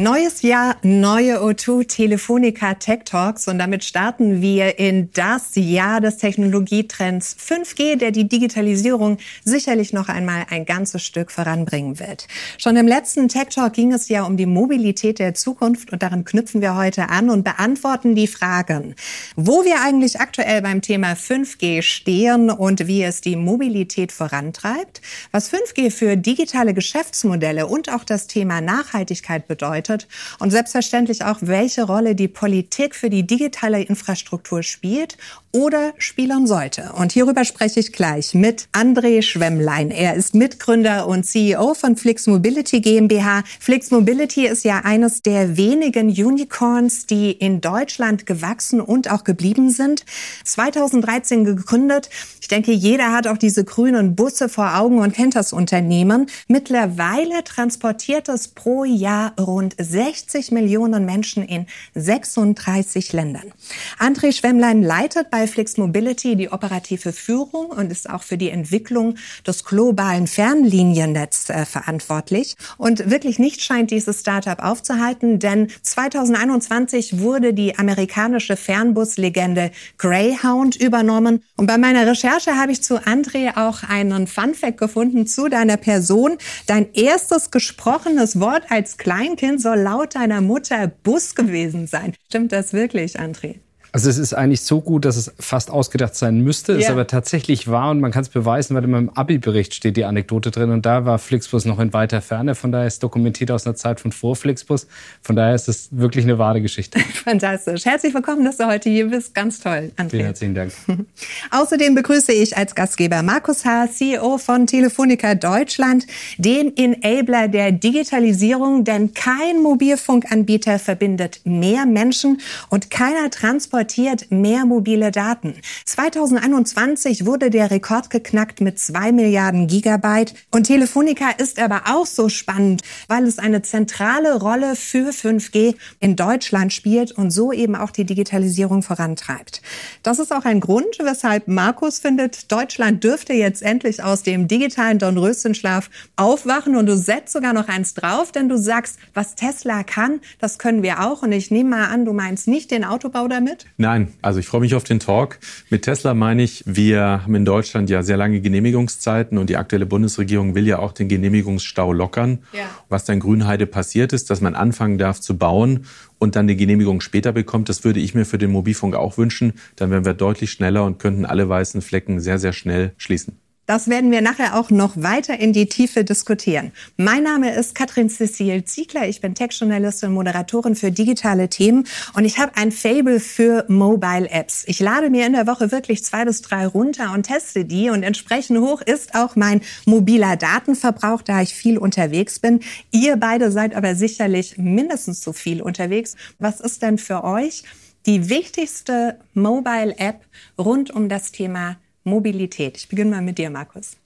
Neues Jahr, neue O2 Telefonica Tech Talks und damit starten wir in das Jahr des Technologietrends 5G, der die Digitalisierung sicherlich noch einmal ein ganzes Stück voranbringen wird. Schon im letzten Tech Talk ging es ja um die Mobilität der Zukunft und daran knüpfen wir heute an und beantworten die Fragen, wo wir eigentlich aktuell beim Thema 5G stehen und wie es die Mobilität vorantreibt, was 5G für digitale Geschäftsmodelle und auch das Thema Nachhaltigkeit bedeutet bedeutet und selbstverständlich auch, welche Rolle die Politik für die digitale Infrastruktur spielt oder spielen sollte. Und hierüber spreche ich gleich mit André Schwemmlein. Er ist Mitgründer und CEO von Flix Mobility GmbH. Flix Mobility ist ja eines der wenigen Unicorns, die in Deutschland gewachsen und auch geblieben sind. 2013 gegründet. Ich denke, jeder hat auch diese grünen Busse vor Augen und kennt das Unternehmen. Mittlerweile transportiert es pro Jahr rund 60 Millionen Menschen in 36 Ländern. André Schwemmlein leitet bei Flix Mobility die operative Führung und ist auch für die Entwicklung des globalen Fernliniennetzes äh, verantwortlich. Und wirklich nicht scheint dieses Startup aufzuhalten, denn 2021 wurde die amerikanische Fernbuslegende Greyhound übernommen. Und bei meiner Recherche habe ich zu André auch einen Funfact gefunden zu deiner Person. Dein erstes gesprochenes Wort als Kleinkind soll laut deiner Mutter Bus gewesen sein. Stimmt das wirklich, André? Also es ist eigentlich so gut, dass es fast ausgedacht sein müsste, ja. ist aber tatsächlich wahr und man kann es beweisen, weil in meinem Abi-Bericht steht die Anekdote drin und da war Flixbus noch in weiter Ferne, von daher ist es dokumentiert aus einer Zeit von vor Flixbus, von daher ist es wirklich eine wahre Geschichte. Fantastisch. Herzlich willkommen, dass du heute hier bist. Ganz toll, André. Vielen herzlichen Dank. Außerdem begrüße ich als Gastgeber Markus Haar, CEO von Telefonica Deutschland, den Enabler der Digitalisierung, denn kein Mobilfunkanbieter verbindet mehr Menschen und keiner Transport transportiert mehr mobile Daten. 2021 wurde der Rekord geknackt mit zwei Milliarden Gigabyte. Und Telefonica ist aber auch so spannend, weil es eine zentrale Rolle für 5G in Deutschland spielt und so eben auch die Digitalisierung vorantreibt. Das ist auch ein Grund, weshalb Markus findet, Deutschland dürfte jetzt endlich aus dem digitalen Dornröschenschlaf aufwachen und du setzt sogar noch eins drauf, denn du sagst, was Tesla kann, das können wir auch. Und ich nehme mal an, du meinst nicht den Autobau damit? Nein, also ich freue mich auf den Talk. Mit Tesla meine ich, wir haben in Deutschland ja sehr lange Genehmigungszeiten und die aktuelle Bundesregierung will ja auch den Genehmigungsstau lockern. Ja. Was dann Grünheide passiert ist, dass man anfangen darf zu bauen und dann die Genehmigung später bekommt, das würde ich mir für den Mobilfunk auch wünschen. Dann wären wir deutlich schneller und könnten alle weißen Flecken sehr, sehr schnell schließen. Das werden wir nachher auch noch weiter in die Tiefe diskutieren. Mein Name ist Katrin Cecile Ziegler. Ich bin Tech-Journalistin und Moderatorin für digitale Themen und ich habe ein Fable für Mobile Apps. Ich lade mir in der Woche wirklich zwei bis drei runter und teste die und entsprechend hoch ist auch mein mobiler Datenverbrauch, da ich viel unterwegs bin. Ihr beide seid aber sicherlich mindestens so viel unterwegs. Was ist denn für euch die wichtigste Mobile App rund um das Thema Mobilität. Ich beginne mal mit dir, Markus.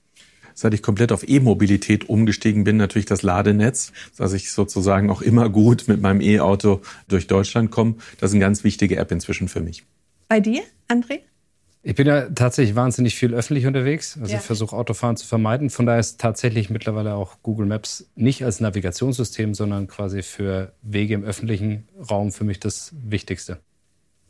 Seit ich komplett auf E-Mobilität umgestiegen bin, natürlich das Ladenetz, dass ich sozusagen auch immer gut mit meinem E-Auto durch Deutschland komme. Das ist eine ganz wichtige App inzwischen für mich. Bei dir, André? Ich bin ja tatsächlich wahnsinnig viel öffentlich unterwegs. Also ja. ich versuche Autofahren zu vermeiden. Von daher ist tatsächlich mittlerweile auch Google Maps nicht als Navigationssystem, sondern quasi für Wege im öffentlichen Raum für mich das Wichtigste.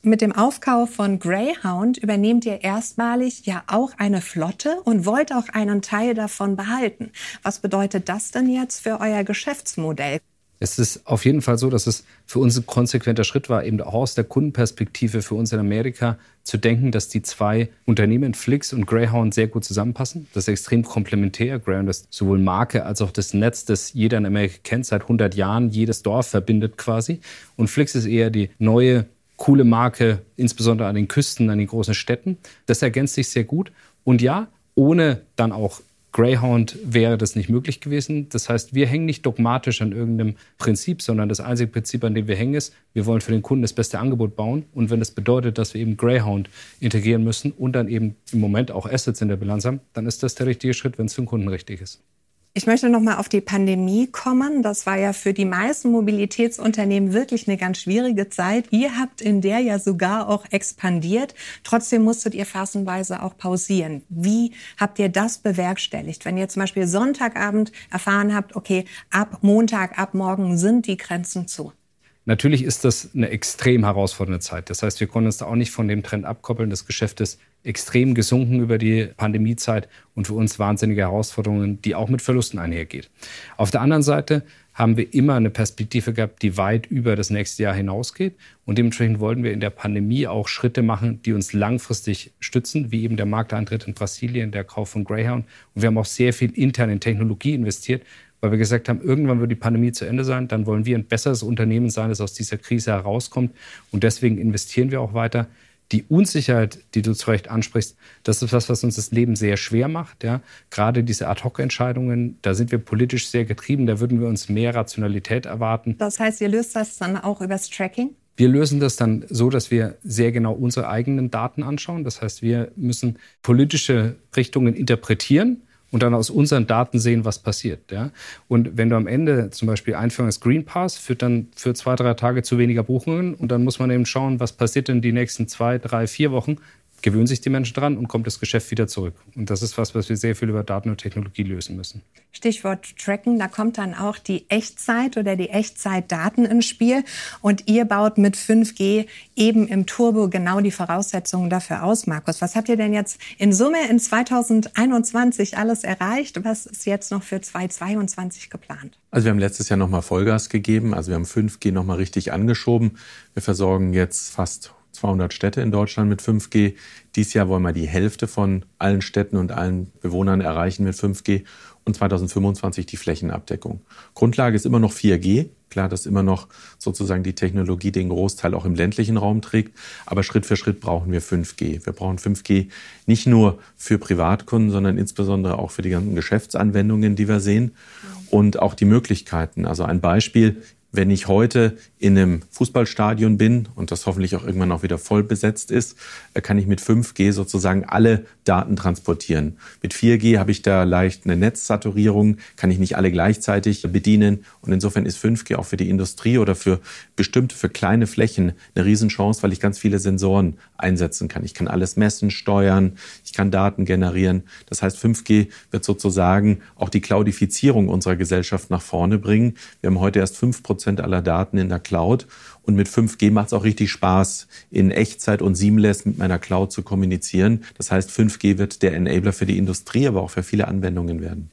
Mit dem Aufkauf von Greyhound übernehmt ihr erstmalig ja auch eine Flotte und wollt auch einen Teil davon behalten. Was bedeutet das denn jetzt für euer Geschäftsmodell? Es ist auf jeden Fall so, dass es für uns ein konsequenter Schritt war, eben auch aus der Kundenperspektive für uns in Amerika zu denken, dass die zwei Unternehmen, Flix und Greyhound, sehr gut zusammenpassen. Das ist extrem komplementär. Greyhound ist sowohl Marke als auch das Netz, das jeder in Amerika kennt, seit 100 Jahren, jedes Dorf verbindet quasi. Und Flix ist eher die neue coole Marke, insbesondere an den Küsten, an den großen Städten. Das ergänzt sich sehr gut. Und ja, ohne dann auch Greyhound wäre das nicht möglich gewesen. Das heißt, wir hängen nicht dogmatisch an irgendeinem Prinzip, sondern das einzige Prinzip, an dem wir hängen, ist, wir wollen für den Kunden das beste Angebot bauen. Und wenn das bedeutet, dass wir eben Greyhound integrieren müssen und dann eben im Moment auch Assets in der Bilanz haben, dann ist das der richtige Schritt, wenn es für den Kunden richtig ist. Ich möchte noch mal auf die Pandemie kommen. Das war ja für die meisten Mobilitätsunternehmen wirklich eine ganz schwierige Zeit. Ihr habt in der ja sogar auch expandiert. Trotzdem musstet ihr phasenweise auch pausieren. Wie habt ihr das bewerkstelligt? Wenn ihr zum Beispiel Sonntagabend erfahren habt, okay, ab Montag, ab morgen sind die Grenzen zu. Natürlich ist das eine extrem herausfordernde Zeit. Das heißt, wir konnten uns da auch nicht von dem Trend abkoppeln. Das Geschäft ist extrem gesunken über die Pandemiezeit und für uns wahnsinnige Herausforderungen, die auch mit Verlusten einhergeht. Auf der anderen Seite haben wir immer eine Perspektive gehabt, die weit über das nächste Jahr hinausgeht. Und dementsprechend wollten wir in der Pandemie auch Schritte machen, die uns langfristig stützen, wie eben der Markteintritt in Brasilien, der Kauf von Greyhound. Und wir haben auch sehr viel intern in Technologie investiert, weil wir gesagt haben, irgendwann wird die Pandemie zu Ende sein, dann wollen wir ein besseres Unternehmen sein, das aus dieser Krise herauskommt. Und deswegen investieren wir auch weiter. Die Unsicherheit, die du zu Recht ansprichst, das ist was, was uns das Leben sehr schwer macht. Ja? Gerade diese Ad-Hoc-Entscheidungen, da sind wir politisch sehr getrieben, da würden wir uns mehr Rationalität erwarten. Das heißt, ihr löst das dann auch übers Tracking? Wir lösen das dann so, dass wir sehr genau unsere eigenen Daten anschauen. Das heißt, wir müssen politische Richtungen interpretieren und dann aus unseren Daten sehen, was passiert. Ja? Und wenn du am Ende zum Beispiel Einführung des Green Pass führt dann für zwei, drei Tage zu weniger Buchungen und dann muss man eben schauen, was passiert denn die nächsten zwei, drei, vier Wochen gewöhnen sich die Menschen dran und kommt das Geschäft wieder zurück. Und das ist was, was wir sehr viel über Daten und Technologie lösen müssen. Stichwort Tracken, da kommt dann auch die Echtzeit oder die Echtzeitdaten ins Spiel. Und ihr baut mit 5G eben im Turbo genau die Voraussetzungen dafür aus, Markus. Was habt ihr denn jetzt in Summe in 2021 alles erreicht? Was ist jetzt noch für 2022 geplant? Also wir haben letztes Jahr nochmal Vollgas gegeben. Also wir haben 5G nochmal richtig angeschoben. Wir versorgen jetzt fast 200 Städte in Deutschland mit 5G. Dies Jahr wollen wir die Hälfte von allen Städten und allen Bewohnern erreichen mit 5G und 2025 die Flächenabdeckung. Grundlage ist immer noch 4G. Klar, dass immer noch sozusagen die Technologie den Großteil auch im ländlichen Raum trägt. Aber Schritt für Schritt brauchen wir 5G. Wir brauchen 5G nicht nur für Privatkunden, sondern insbesondere auch für die ganzen Geschäftsanwendungen, die wir sehen. Und auch die Möglichkeiten. Also ein Beispiel. Wenn ich heute in einem Fußballstadion bin und das hoffentlich auch irgendwann auch wieder voll besetzt ist, äh, kann ich mit 5G sozusagen alle Daten transportieren. Mit 4G habe ich da leicht eine Netzsaturierung, kann ich nicht alle gleichzeitig bedienen. Und insofern ist 5G auch für die Industrie oder für bestimmte, für kleine Flächen eine Riesenchance, weil ich ganz viele Sensoren einsetzen kann. Ich kann alles messen, steuern, ich kann Daten generieren. Das heißt, 5G wird sozusagen auch die Cloudifizierung unserer Gesellschaft nach vorne bringen. Wir haben heute erst 5 Prozent aller Daten in der Cloud. Cloud. Und mit 5G macht es auch richtig Spaß, in Echtzeit und seamless mit meiner Cloud zu kommunizieren. Das heißt, 5G wird der Enabler für die Industrie, aber auch für viele Anwendungen werden.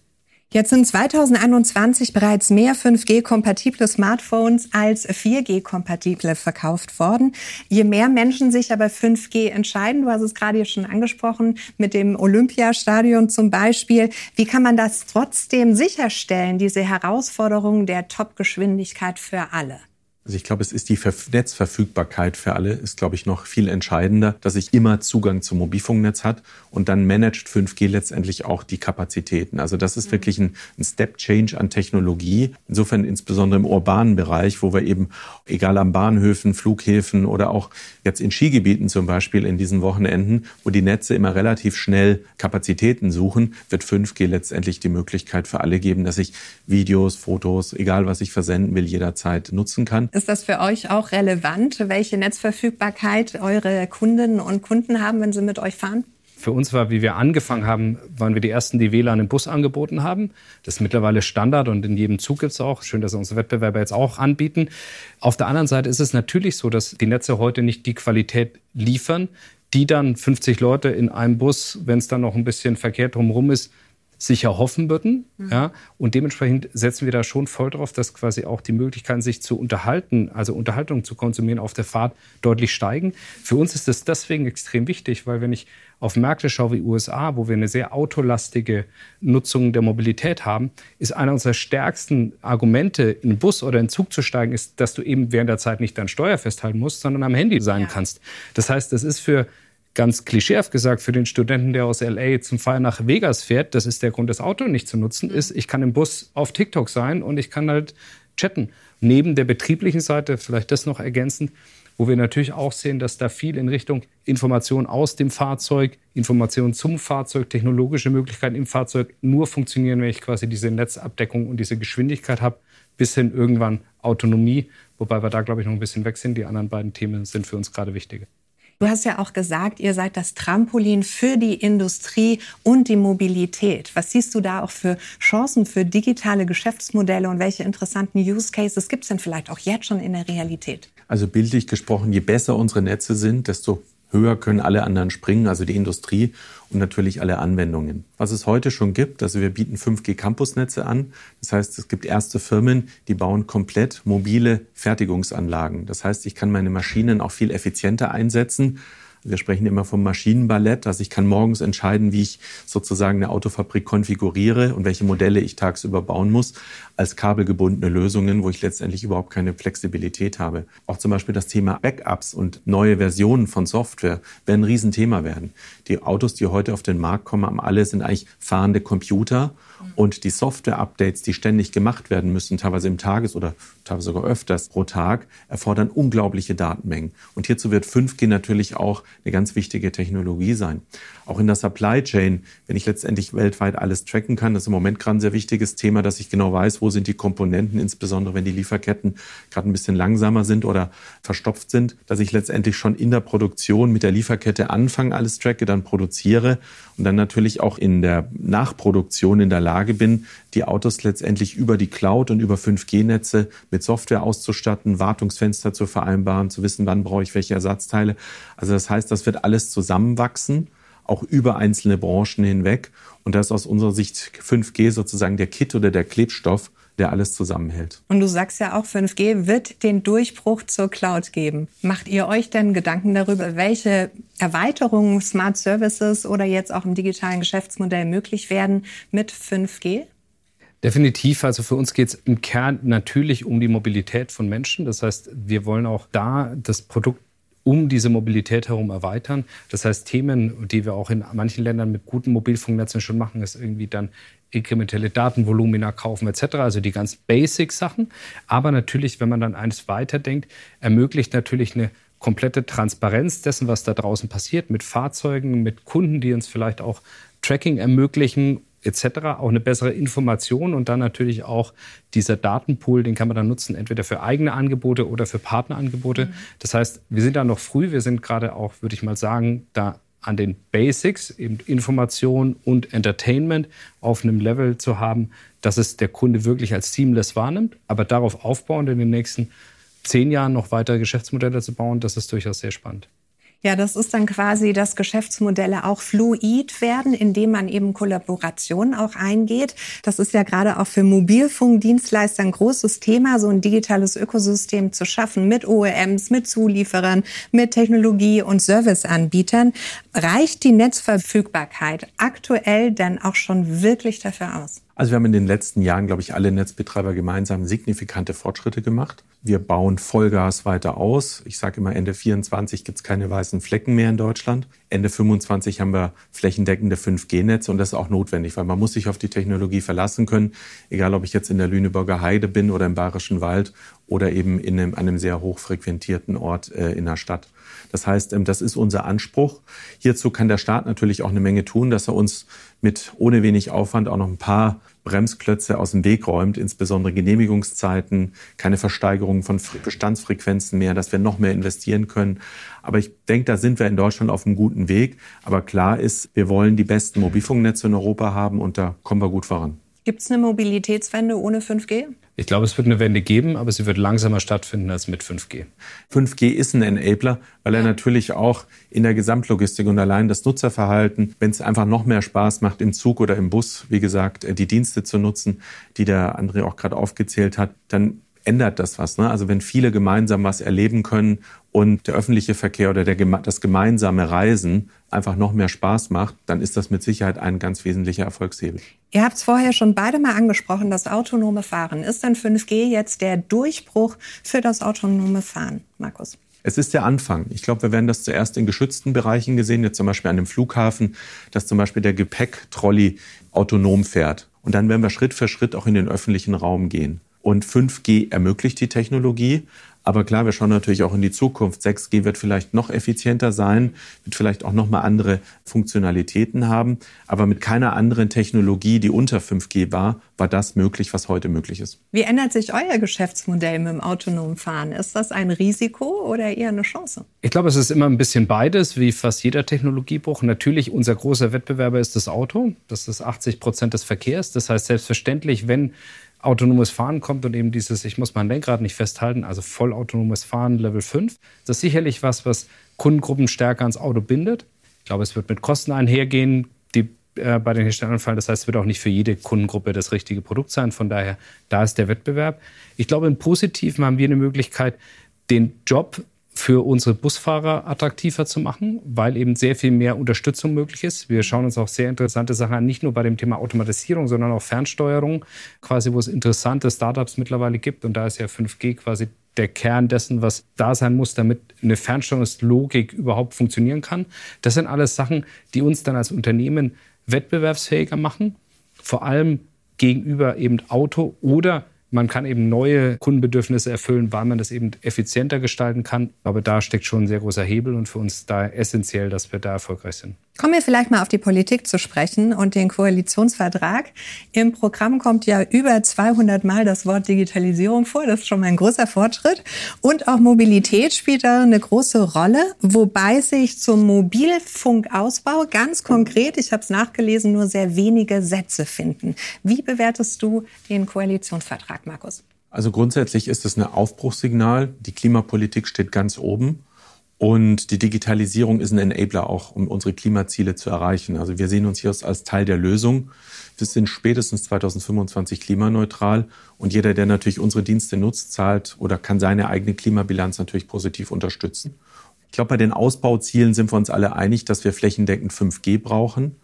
Jetzt sind 2021 bereits mehr 5G-kompatible Smartphones als 4G-kompatible verkauft worden. Je mehr Menschen sich aber 5G entscheiden, du hast es gerade schon angesprochen, mit dem Olympiastadion zum Beispiel, wie kann man das trotzdem sicherstellen, diese Herausforderung der Top-Geschwindigkeit für alle? Also ich glaube, es ist die Netzverfügbarkeit für alle, ist, glaube ich, noch viel entscheidender, dass ich immer Zugang zum Mobilfunknetz hat und dann managt 5G letztendlich auch die Kapazitäten. Also das ist mhm. wirklich ein, ein Step Change an Technologie. Insofern insbesondere im urbanen Bereich, wo wir eben, egal am Bahnhöfen, Flughäfen oder auch jetzt in Skigebieten zum Beispiel in diesen Wochenenden, wo die Netze immer relativ schnell Kapazitäten suchen, wird 5G letztendlich die Möglichkeit für alle geben, dass ich Videos, Fotos, egal was ich versenden will, jederzeit nutzen kann. Ist das für euch auch relevant, welche Netzverfügbarkeit eure Kundinnen und Kunden haben, wenn sie mit euch fahren? Für uns war, wie wir angefangen haben, waren wir die Ersten, die WLAN im Bus angeboten haben. Das ist mittlerweile Standard und in jedem Zug gibt es auch. Schön, dass unsere Wettbewerber jetzt auch anbieten. Auf der anderen Seite ist es natürlich so, dass die Netze heute nicht die Qualität liefern, die dann 50 Leute in einem Bus, wenn es dann noch ein bisschen Verkehr drumherum ist, sich erhoffen würden. Mhm. Ja? Und dementsprechend setzen wir da schon voll drauf, dass quasi auch die Möglichkeiten, sich zu unterhalten, also Unterhaltung zu konsumieren auf der Fahrt deutlich steigen. Für uns ist das deswegen extrem wichtig, weil wenn ich auf Märkte schaue wie USA, wo wir eine sehr autolastige Nutzung der Mobilität haben, ist einer unserer stärksten Argumente, in einen Bus oder in einen Zug zu steigen, ist, dass du eben während der Zeit nicht dein Steuer festhalten musst, sondern am Handy sein ja. kannst. Das heißt, das ist für ganz klischeehaft gesagt, für den Studenten, der aus LA zum Feiern nach Vegas fährt, das ist der Grund, das Auto nicht zu nutzen, ist, ich kann im Bus auf TikTok sein und ich kann halt chatten. Neben der betrieblichen Seite, vielleicht das noch ergänzend, wo wir natürlich auch sehen, dass da viel in Richtung Information aus dem Fahrzeug, Information zum Fahrzeug, technologische Möglichkeiten im Fahrzeug nur funktionieren, wenn ich quasi diese Netzabdeckung und diese Geschwindigkeit habe, bis hin irgendwann Autonomie, wobei wir da, glaube ich, noch ein bisschen weg sind. Die anderen beiden Themen sind für uns gerade wichtiger. Du hast ja auch gesagt, ihr seid das Trampolin für die Industrie und die Mobilität. Was siehst du da auch für Chancen für digitale Geschäftsmodelle und welche interessanten Use Cases gibt es denn vielleicht auch jetzt schon in der Realität? Also bildlich gesprochen, je besser unsere Netze sind, desto höher können alle anderen springen, also die Industrie und natürlich alle Anwendungen. Was es heute schon gibt, also wir bieten 5G Campusnetze an. Das heißt, es gibt erste Firmen, die bauen komplett mobile Fertigungsanlagen. Das heißt, ich kann meine Maschinen auch viel effizienter einsetzen wir sprechen immer vom Maschinenballett, dass ich kann morgens entscheiden, wie ich sozusagen eine Autofabrik konfiguriere und welche Modelle ich tagsüber bauen muss, als kabelgebundene Lösungen, wo ich letztendlich überhaupt keine Flexibilität habe. Auch zum Beispiel das Thema Backups und neue Versionen von Software werden ein Riesenthema werden. Die Autos, die heute auf den Markt kommen, haben alle sind eigentlich fahrende Computer und die Software-Updates, die ständig gemacht werden müssen, teilweise im Tages- oder teilweise sogar öfters pro Tag, erfordern unglaubliche Datenmengen. Und hierzu wird 5G natürlich auch eine ganz wichtige Technologie sein. Auch in der Supply Chain, wenn ich letztendlich weltweit alles tracken kann, das ist im Moment gerade ein sehr wichtiges Thema, dass ich genau weiß, wo sind die Komponenten, insbesondere wenn die Lieferketten gerade ein bisschen langsamer sind oder verstopft sind, dass ich letztendlich schon in der Produktion mit der Lieferkette anfange, alles tracke, dann produziere und dann natürlich auch in der Nachproduktion in der Lage bin, die Autos letztendlich über die Cloud und über 5G-Netze mit Software auszustatten, Wartungsfenster zu vereinbaren, zu wissen, wann brauche ich welche Ersatzteile. Also das heißt, das wird alles zusammenwachsen, auch über einzelne Branchen hinweg. Und das ist aus unserer Sicht 5G sozusagen der Kit oder der Klebstoff, der alles zusammenhält. Und du sagst ja auch, 5G wird den Durchbruch zur Cloud geben. Macht ihr euch denn Gedanken darüber, welche Erweiterungen Smart Services oder jetzt auch im digitalen Geschäftsmodell möglich werden mit 5G? Definitiv. Also für uns geht es im Kern natürlich um die Mobilität von Menschen. Das heißt, wir wollen auch da das Produkt um diese Mobilität herum erweitern. Das heißt, Themen, die wir auch in manchen Ländern mit guten Mobilfunknetzen schon machen, ist irgendwie dann inkrementelle Datenvolumina kaufen etc., also die ganz Basic-Sachen. Aber natürlich, wenn man dann eines weiterdenkt, ermöglicht natürlich eine komplette Transparenz dessen, was da draußen passiert, mit Fahrzeugen, mit Kunden, die uns vielleicht auch Tracking ermöglichen etc. Auch eine bessere Information und dann natürlich auch dieser Datenpool, den kann man dann nutzen, entweder für eigene Angebote oder für Partnerangebote. Mhm. Das heißt, wir sind da noch früh, wir sind gerade auch, würde ich mal sagen, da an den Basics, eben Information und Entertainment auf einem Level zu haben, dass es der Kunde wirklich als seamless wahrnimmt, aber darauf aufbauend in den nächsten zehn Jahren noch weitere Geschäftsmodelle zu bauen, das ist durchaus sehr spannend. Ja, das ist dann quasi, dass Geschäftsmodelle auch fluid werden, indem man eben Kollaborationen auch eingeht. Das ist ja gerade auch für Mobilfunkdienstleister ein großes Thema, so ein digitales Ökosystem zu schaffen mit OEMs, mit Zulieferern, mit Technologie- und Serviceanbietern. Reicht die Netzverfügbarkeit aktuell denn auch schon wirklich dafür aus? Also wir haben in den letzten Jahren, glaube ich, alle Netzbetreiber gemeinsam signifikante Fortschritte gemacht. Wir bauen Vollgas weiter aus. Ich sage immer, Ende 24 gibt es keine weißen Flecken mehr in Deutschland. Ende 25 haben wir flächendeckende 5G-Netze und das ist auch notwendig, weil man muss sich auf die Technologie verlassen können, egal ob ich jetzt in der Lüneburger Heide bin oder im Bayerischen Wald oder eben in einem, einem sehr hochfrequentierten Ort äh, in der Stadt. Das heißt, ähm, das ist unser Anspruch. Hierzu kann der Staat natürlich auch eine Menge tun, dass er uns mit ohne wenig Aufwand auch noch ein paar Bremsklötze aus dem Weg räumt, insbesondere Genehmigungszeiten, keine Versteigerung von Bestandsfrequenzen mehr, dass wir noch mehr investieren können. Aber ich denke, da sind wir in Deutschland auf einem guten Weg. Aber klar ist, wir wollen die besten Mobilfunknetze in Europa haben und da kommen wir gut voran. Gibt es eine Mobilitätswende ohne 5G? Ich glaube, es wird eine Wende geben, aber sie wird langsamer stattfinden als mit 5G. 5G ist ein Enabler, weil er natürlich auch in der Gesamtlogistik und allein das Nutzerverhalten, wenn es einfach noch mehr Spaß macht, im Zug oder im Bus, wie gesagt, die Dienste zu nutzen, die der André auch gerade aufgezählt hat, dann ändert das was. Ne? Also wenn viele gemeinsam was erleben können und der öffentliche Verkehr oder der, das gemeinsame Reisen einfach noch mehr Spaß macht, dann ist das mit Sicherheit ein ganz wesentlicher Erfolgshebel. Ihr habt es vorher schon beide mal angesprochen, das autonome Fahren. Ist denn 5G jetzt der Durchbruch für das autonome Fahren, Markus? Es ist der Anfang. Ich glaube, wir werden das zuerst in geschützten Bereichen gesehen, jetzt zum Beispiel an dem Flughafen, dass zum Beispiel der Gepäcktrolley autonom fährt. Und dann werden wir Schritt für Schritt auch in den öffentlichen Raum gehen. Und 5G ermöglicht die Technologie, Aber klar, wir schauen natürlich auch in die Zukunft. 6G wird vielleicht noch effizienter sein, wird vielleicht auch noch mal andere Funktionalitäten haben. Aber mit keiner anderen Technologie, die unter 5G war, war das möglich, was heute möglich ist. Wie ändert sich euer Geschäftsmodell mit dem autonomen Fahren? Ist das ein Risiko oder eher eine Chance? Ich glaube, es ist immer ein bisschen beides, wie fast jeder Technologiebruch. Natürlich, unser großer Wettbewerber ist das Auto. Das ist 80 Prozent des Verkehrs. Das heißt, selbstverständlich, wenn autonomes Fahren kommt und eben dieses, ich muss mein Lenkrad nicht festhalten, also vollautonomes Fahren Level 5. Das ist sicherlich was, was Kundengruppen stärker ans Auto bindet. Ich glaube, es wird mit Kosten einhergehen, die äh, bei den Herstellern fallen. Das heißt, es wird auch nicht für jede Kundengruppe das richtige Produkt sein. Von daher, da ist der Wettbewerb. Ich glaube, im Positiven haben wir eine Möglichkeit, den Job für unsere Busfahrer attraktiver zu machen, weil eben sehr viel mehr Unterstützung möglich ist. Wir schauen uns auch sehr interessante Sachen an, nicht nur bei dem Thema Automatisierung, sondern auch Fernsteuerung, quasi wo es interessante Startups mittlerweile gibt. Und da ist ja 5G quasi der Kern dessen, was da sein muss, damit eine Fernsteuerungslogik überhaupt funktionieren kann. Das sind alles Sachen, die uns dann als Unternehmen wettbewerbsfähiger machen, vor allem gegenüber eben Auto oder man kann eben neue Kundenbedürfnisse erfüllen, weil man das eben effizienter gestalten kann. Aber da steckt schon ein sehr großer Hebel und für uns da essentiell, dass wir da erfolgreich sind. Kommen wir vielleicht mal auf die Politik zu sprechen und den Koalitionsvertrag. Im Programm kommt ja über 200 Mal das Wort Digitalisierung vor. Das ist schon mal ein großer Fortschritt. Und auch Mobilität spielt da eine große Rolle, wobei sich zum Mobilfunkausbau ganz konkret, ich habe es nachgelesen, nur sehr wenige Sätze finden. Wie bewertest du den Koalitionsvertrag, Markus? Also grundsätzlich ist es ein Aufbruchssignal. Die Klimapolitik steht ganz oben. Und die Digitalisierung ist ein Enabler auch, um unsere Klimaziele zu erreichen. Also wir sehen uns hier als Teil der Lösung. Wir sind spätestens 2025 klimaneutral und jeder, der natürlich unsere Dienste nutzt, zahlt oder kann seine eigene Klimabilanz natürlich positiv unterstützen. Ich glaube, bei den Ausbauzielen sind wir uns alle einig, dass wir flächendeckend 5G brauchen.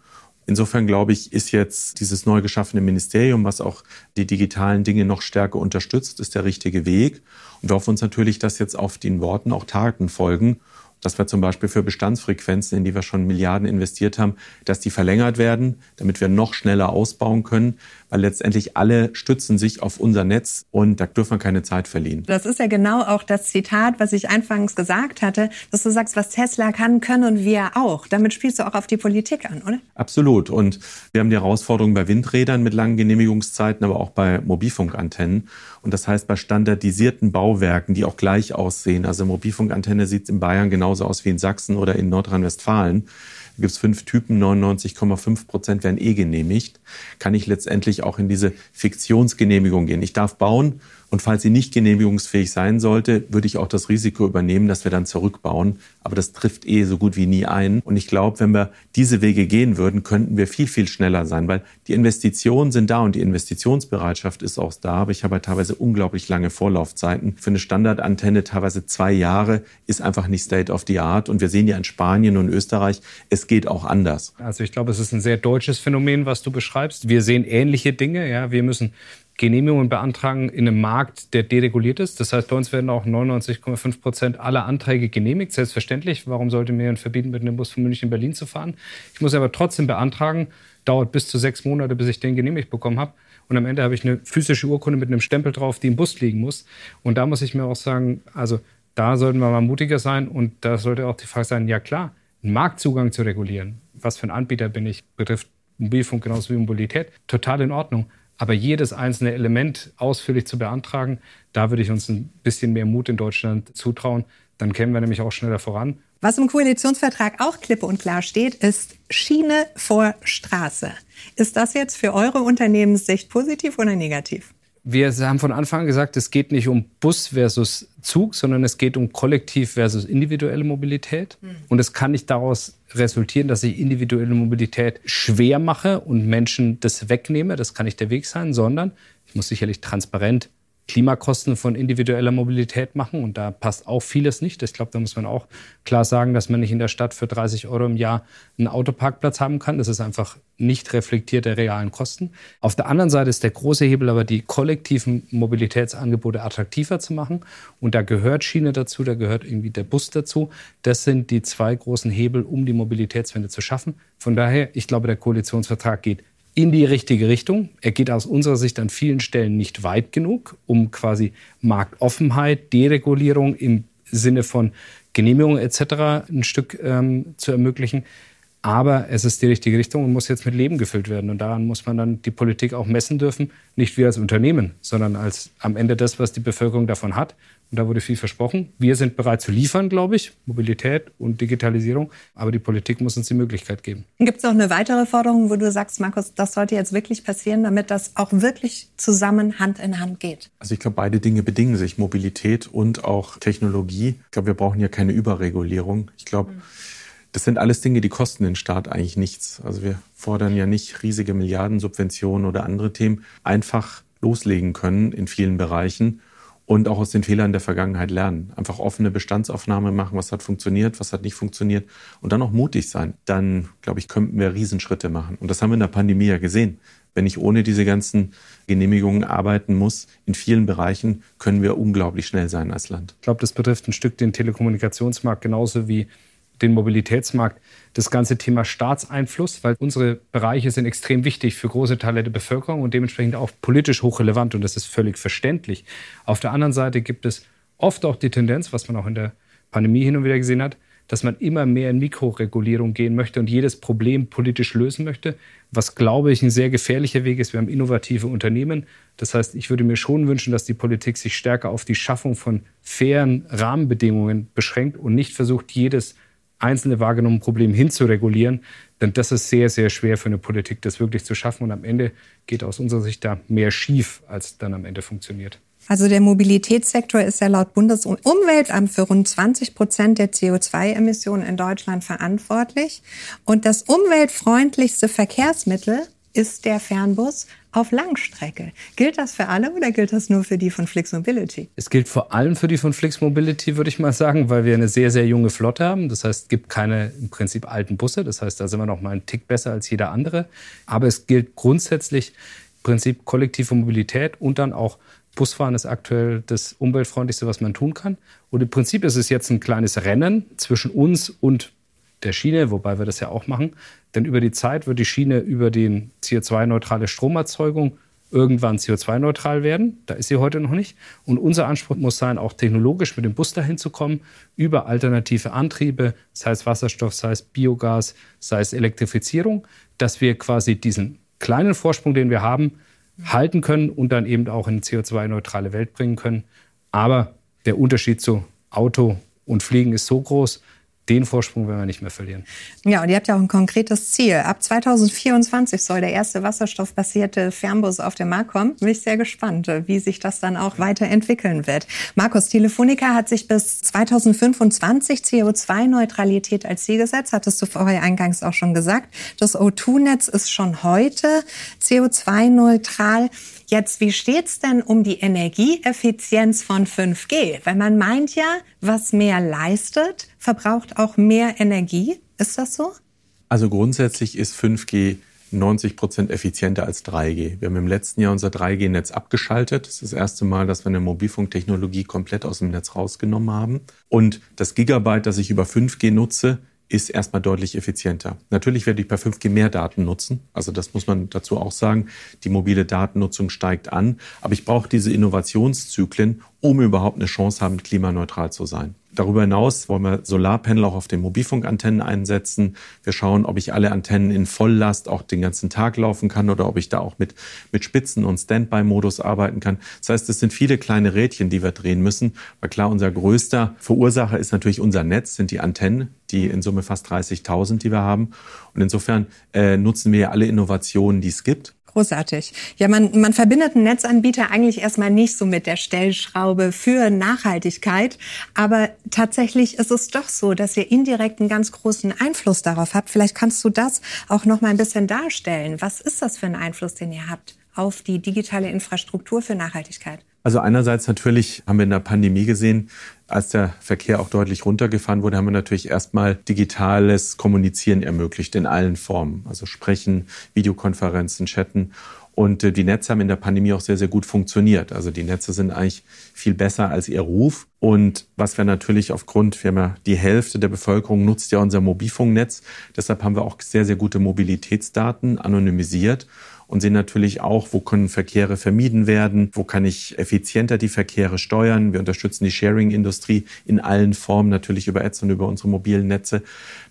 Insofern glaube ich, ist jetzt dieses neu geschaffene Ministerium, was auch die digitalen Dinge noch stärker unterstützt, ist der richtige Weg. Und wir hoffen uns natürlich, dass jetzt auf den Worten auch Taten folgen dass wir zum Beispiel für Bestandsfrequenzen, in die wir schon Milliarden investiert haben, dass die verlängert werden, damit wir noch schneller ausbauen können, weil letztendlich alle stützen sich auf unser Netz und da dürfen wir keine Zeit verlieren. Das ist ja genau auch das Zitat, was ich anfangs gesagt hatte, dass du sagst, was Tesla kann, können wir auch. Damit spielst du auch auf die Politik an, oder? Absolut. Und wir haben die Herausforderung bei Windrädern mit langen Genehmigungszeiten, aber auch bei Mobilfunkantennen. Und das heißt, bei standardisierten Bauwerken, die auch gleich aussehen, also Mobilfunkantenne sieht in Bayern genauso aus wie in Sachsen oder in Nordrhein-Westfalen, da gibt es fünf Typen, 99,5 Prozent werden eh genehmigt, kann ich letztendlich auch in diese Fiktionsgenehmigung gehen. Ich darf bauen und falls sie nicht genehmigungsfähig sein sollte, würde ich auch das Risiko übernehmen, dass wir dann zurückbauen. Aber das trifft eh so gut wie nie ein. Und ich glaube, wenn wir diese Wege gehen würden, könnten wir viel, viel schneller sein, weil die Investitionen sind da und die Investitionsbereitschaft ist auch da. Aber ich habe halt teilweise unglaublich lange Vorlaufzeiten. Für eine Standardantenne teilweise zwei Jahre ist einfach nicht State of the Art. Und wir sehen ja in Spanien und Österreich, es geht auch anders. Also ich glaube, es ist ein sehr deutsches Phänomen, was du beschreibst. Wir sehen ähnliche Dinge. Ja, wir müssen Genehmigungen beantragen in einem Markt, der dereguliert ist. Das heißt, bei uns werden auch 99,5 Prozent aller Anträge genehmigt. Selbstverständlich. Warum sollte mir verbieten, mit einem Bus von München in Berlin zu fahren? Ich muss aber trotzdem beantragen. Dauert bis zu sechs Monate, bis ich den genehmigt bekommen habe. Und am Ende habe ich eine physische Urkunde mit einem Stempel drauf, die im Bus liegen muss. Und da muss ich mir auch sagen, also da sollten wir mal mutiger sein. Und da sollte auch die Frage sein, ja klar, einen Marktzugang zu regulieren. Was für ein Anbieter bin ich, betrifft Mobilfunk genauso wie Mobilität. Total in Ordnung. Aber jedes einzelne Element ausführlich zu beantragen, da würde ich uns ein bisschen mehr Mut in Deutschland zutrauen. Dann kämen wir nämlich auch schneller voran. Was im Koalitionsvertrag auch klippe und klar steht, ist Schiene vor Straße. Ist das jetzt für eure Unternehmenssicht positiv oder negativ? wir haben von Anfang an gesagt, es geht nicht um Bus versus Zug, sondern es geht um kollektiv versus individuelle Mobilität. Mhm. Und es kann nicht daraus resultieren, dass ich individuelle Mobilität schwer mache und Menschen das wegnehme. Das kann nicht der Weg sein, sondern ich muss sicherlich transparent Klimakosten von individueller Mobilität machen. Und da passt auch vieles nicht. Ich glaube, da muss man auch klar sagen, dass man nicht in der Stadt für 30 Euro im Jahr einen Autoparkplatz haben kann. Das ist einfach nicht reflektiert der realen Kosten. Auf der anderen Seite ist der große Hebel aber die kollektiven Mobilitätsangebote attraktiver zu machen. Und da gehört Schiene dazu, da gehört irgendwie der Bus dazu. Das sind die zwei großen Hebel, um die Mobilitätswende zu schaffen. Von daher, ich glaube, der Koalitionsvertrag geht in die richtige Richtung. Er geht aus unserer Sicht an vielen Stellen nicht weit genug, um quasi Marktoffenheit, Deregulierung im Sinne von Genehmigung etc. ein Stück ähm, zu ermöglichen. Aber es ist die richtige Richtung und muss jetzt mit Leben gefüllt werden. Und daran muss man dann die Politik auch messen dürfen. Nicht wir als Unternehmen, sondern als am Ende das, was die Bevölkerung davon hat. Und da wurde viel versprochen. Wir sind bereit zu liefern, glaube ich, Mobilität und Digitalisierung. Aber die Politik muss uns die Möglichkeit geben. Gibt es noch eine weitere Forderung, wo du sagst, Markus, das sollte jetzt wirklich passieren, damit das auch wirklich zusammen Hand in Hand geht? Also ich glaube, beide Dinge bedingen sich, Mobilität und auch Technologie. Ich glaube, wir brauchen ja keine Überregulierung. Ich glaube, mhm. das sind alles Dinge, die kosten den Staat eigentlich nichts. Also wir fordern ja nicht riesige Milliardensubventionen oder andere Themen. Einfach loslegen können in vielen Bereichen und auch aus den Fehlern der Vergangenheit lernen. Einfach offene Bestandsaufnahme machen, was hat funktioniert, was hat nicht funktioniert und dann auch mutig sein. Dann, glaube ich, könnten wir Riesenschritte machen. Und das haben wir in der Pandemie ja gesehen. Wenn ich ohne diese ganzen Genehmigungen arbeiten muss, in vielen Bereichen können wir unglaublich schnell sein als Land. Ich glaube, das betrifft ein Stück den Telekommunikationsmarkt genauso wie den Mobilitätsmarkt, das ganze Thema Staatseinfluss, weil unsere Bereiche sind extrem wichtig für große Teile der Bevölkerung und dementsprechend auch politisch hochrelevant und das ist völlig verständlich. Auf der anderen Seite gibt es oft auch die Tendenz, was man auch in der Pandemie hin und wieder gesehen hat, dass man immer mehr in Mikroregulierung gehen möchte und jedes Problem politisch lösen möchte, was, glaube ich, ein sehr gefährlicher Weg ist. Wir haben innovative Unternehmen. Das heißt, ich würde mir schon wünschen, dass die Politik sich stärker auf die Schaffung von fairen Rahmenbedingungen beschränkt und nicht versucht, jedes einzelne wahrgenommene Problem hinzuregulieren. Denn das ist sehr, sehr schwer für eine Politik, das wirklich zu schaffen. Und am Ende geht aus unserer Sicht da mehr schief, als dann am Ende funktioniert. Also der Mobilitätssektor ist ja laut Bundesumweltamt für rund 20 Prozent der CO2-Emissionen in Deutschland verantwortlich. Und das umweltfreundlichste Verkehrsmittel ist der Fernbus auf Langstrecke. Gilt das für alle oder gilt das nur für die von Flix Mobility? Es gilt vor allem für die von Flix Mobility, würde ich mal sagen, weil wir eine sehr, sehr junge Flotte haben. Das heißt, es gibt keine im Prinzip alten Busse. Das heißt, da sind wir noch mal einen Tick besser als jeder andere. Aber es gilt grundsätzlich im Prinzip kollektive Mobilität und dann auch Busfahren ist aktuell das umweltfreundlichste, was man tun kann. Und im Prinzip ist es jetzt ein kleines Rennen zwischen uns und der Schiene, wobei wir das ja auch machen. Denn über die Zeit wird die Schiene über die CO2-neutrale Stromerzeugung irgendwann CO2-neutral werden. Da ist sie heute noch nicht. Und unser Anspruch muss sein, auch technologisch mit dem Bus dahin zu kommen, über alternative Antriebe, sei es Wasserstoff, sei es Biogas, sei es Elektrifizierung, dass wir quasi diesen kleinen Vorsprung, den wir haben, halten können und dann eben auch in eine CO2-neutrale Welt bringen können. Aber der Unterschied zu Auto und Fliegen ist so groß, den Vorsprung werden wir nicht mehr verlieren. Ja, und ihr habt ja auch ein konkretes Ziel. Ab 2024 soll der erste wasserstoffbasierte Fernbus auf den Markt kommen. Bin ich sehr gespannt, wie sich das dann auch weiterentwickeln wird. Markus, Telefonica hat sich bis 2025 CO2-Neutralität als Ziel gesetzt, hattest du vorher eingangs auch schon gesagt. Das O2-Netz ist schon heute CO2-neutral. Jetzt, wie steht's denn um die Energieeffizienz von 5G? Weil man meint ja, was mehr leistet, verbraucht auch mehr Energie. Ist das so? Also grundsätzlich ist 5G 90 Prozent effizienter als 3G. Wir haben im letzten Jahr unser 3G-Netz abgeschaltet. Das ist das erste Mal, dass wir eine Mobilfunktechnologie komplett aus dem Netz rausgenommen haben. Und das Gigabyte, das ich über 5G nutze, ist erstmal deutlich effizienter. Natürlich werde ich bei 5G mehr Daten nutzen. Also das muss man dazu auch sagen. Die mobile Datennutzung steigt an. Aber ich brauche diese Innovationszyklen, um überhaupt eine Chance haben, klimaneutral zu sein. Darüber hinaus wollen wir Solarpanel auch auf den Mobilfunkantennen einsetzen. Wir schauen, ob ich alle Antennen in Volllast auch den ganzen Tag laufen kann oder ob ich da auch mit, mit Spitzen- und Standby-Modus arbeiten kann. Das heißt, es sind viele kleine Rädchen, die wir drehen müssen. Weil klar, unser größter Verursacher ist natürlich unser Netz, sind die Antennen, die in Summe fast 30.000, die wir haben. Und insofern äh, nutzen wir alle Innovationen, die es gibt. Großartig. Ja, man, man verbindet einen Netzanbieter eigentlich erstmal nicht so mit der Stellschraube für Nachhaltigkeit. Aber tatsächlich ist es doch so, dass ihr indirekt einen ganz großen Einfluss darauf habt. Vielleicht kannst du das auch noch mal ein bisschen darstellen. Was ist das für ein Einfluss, den ihr habt auf die digitale Infrastruktur für Nachhaltigkeit? Also einerseits natürlich haben wir in der Pandemie gesehen, als der Verkehr auch deutlich runtergefahren wurde, haben wir natürlich erstmal digitales Kommunizieren ermöglicht in allen Formen. Also sprechen, Videokonferenzen, chatten. Und äh, die Netze haben in der Pandemie auch sehr, sehr gut funktioniert. Also die Netze sind eigentlich viel besser als ihr Ruf. Und was wir natürlich aufgrund, wir haben ja die Hälfte der Bevölkerung nutzt ja unser Mobilfunknetz. Deshalb haben wir auch sehr, sehr gute Mobilitätsdaten anonymisiert und sehen natürlich auch, wo können Verkehre vermieden werden, wo kann ich effizienter die Verkehre steuern. Wir unterstützen die Sharing-Industrie in allen Formen, natürlich über Ads und über unsere mobilen Netze.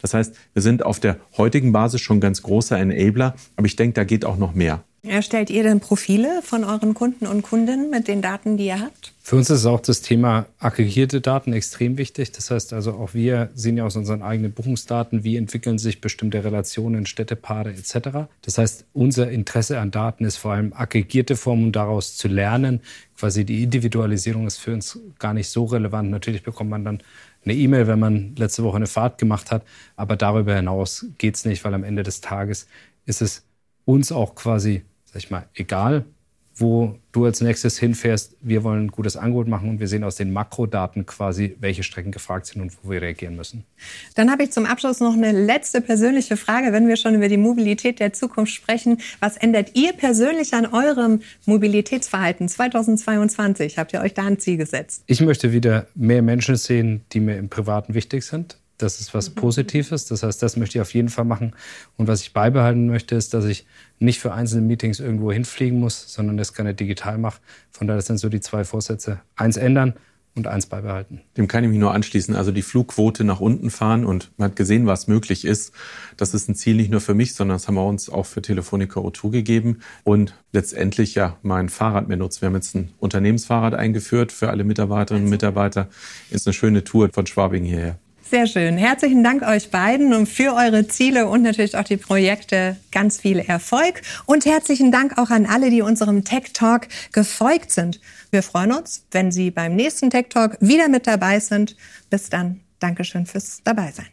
Das heißt, wir sind auf der heutigen Basis schon ganz großer Enabler, aber ich denke, da geht auch noch mehr. Erstellt ihr denn Profile von euren Kunden und Kundinnen mit den Daten, die ihr habt? Für uns ist auch das Thema aggregierte Daten extrem wichtig. Das heißt also, auch wir sehen ja aus unseren eigenen Buchungsdaten, wie entwickeln sich bestimmte Relationen, Städtepaare etc. Das heißt, unser Interesse an Daten ist vor allem aggregierte Formen, um daraus zu lernen. Quasi die Individualisierung ist für uns gar nicht so relevant. Natürlich bekommt man dann eine E-Mail, wenn man letzte Woche eine Fahrt gemacht hat. Aber darüber hinaus geht es nicht, weil am Ende des Tages ist es uns auch quasi, sag ich mal, egal, wo du als nächstes hinfährst. Wir wollen ein gutes Angebot machen und wir sehen aus den Makrodaten quasi, welche Strecken gefragt sind und wo wir reagieren müssen. Dann habe ich zum Abschluss noch eine letzte persönliche Frage, wenn wir schon über die Mobilität der Zukunft sprechen. Was ändert ihr persönlich an eurem Mobilitätsverhalten 2022? Habt ihr euch da ein Ziel gesetzt? Ich möchte wieder mehr Menschen sehen, die mir im Privaten wichtig sind. Das ist was mhm. Positives. Das heißt, das möchte ich auf jeden Fall machen. Und was ich beibehalten möchte, ist, dass ich nicht für einzelne Meetings irgendwo hinfliegen muss, sondern das gerne digital mache. Von daher sind so die zwei Vorsätze. Eins ändern und eins beibehalten. Dem kann ich mich nur anschließen. Also die Flugquote nach unten fahren und man hat gesehen, was möglich ist. Das ist ein Ziel nicht nur für mich, sondern das haben wir uns auch für Telefonica O2 gegeben und letztendlich ja mein Fahrrad mehr nutzen. Wir haben jetzt ein Unternehmensfahrrad eingeführt für alle Mitarbeiterinnen und Mitarbeiter. Ist eine schöne Tour von Schwabing hierher. Sehr schön. Herzlichen Dank euch beiden und für eure Ziele und natürlich auch die Projekte ganz viel Erfolg. Und herzlichen Dank auch an alle, die unserem Tech Talk gefolgt sind. Wir freuen uns, wenn Sie beim nächsten Tech Talk wieder mit dabei sind. Bis dann. Dankeschön fürs Dabeisein.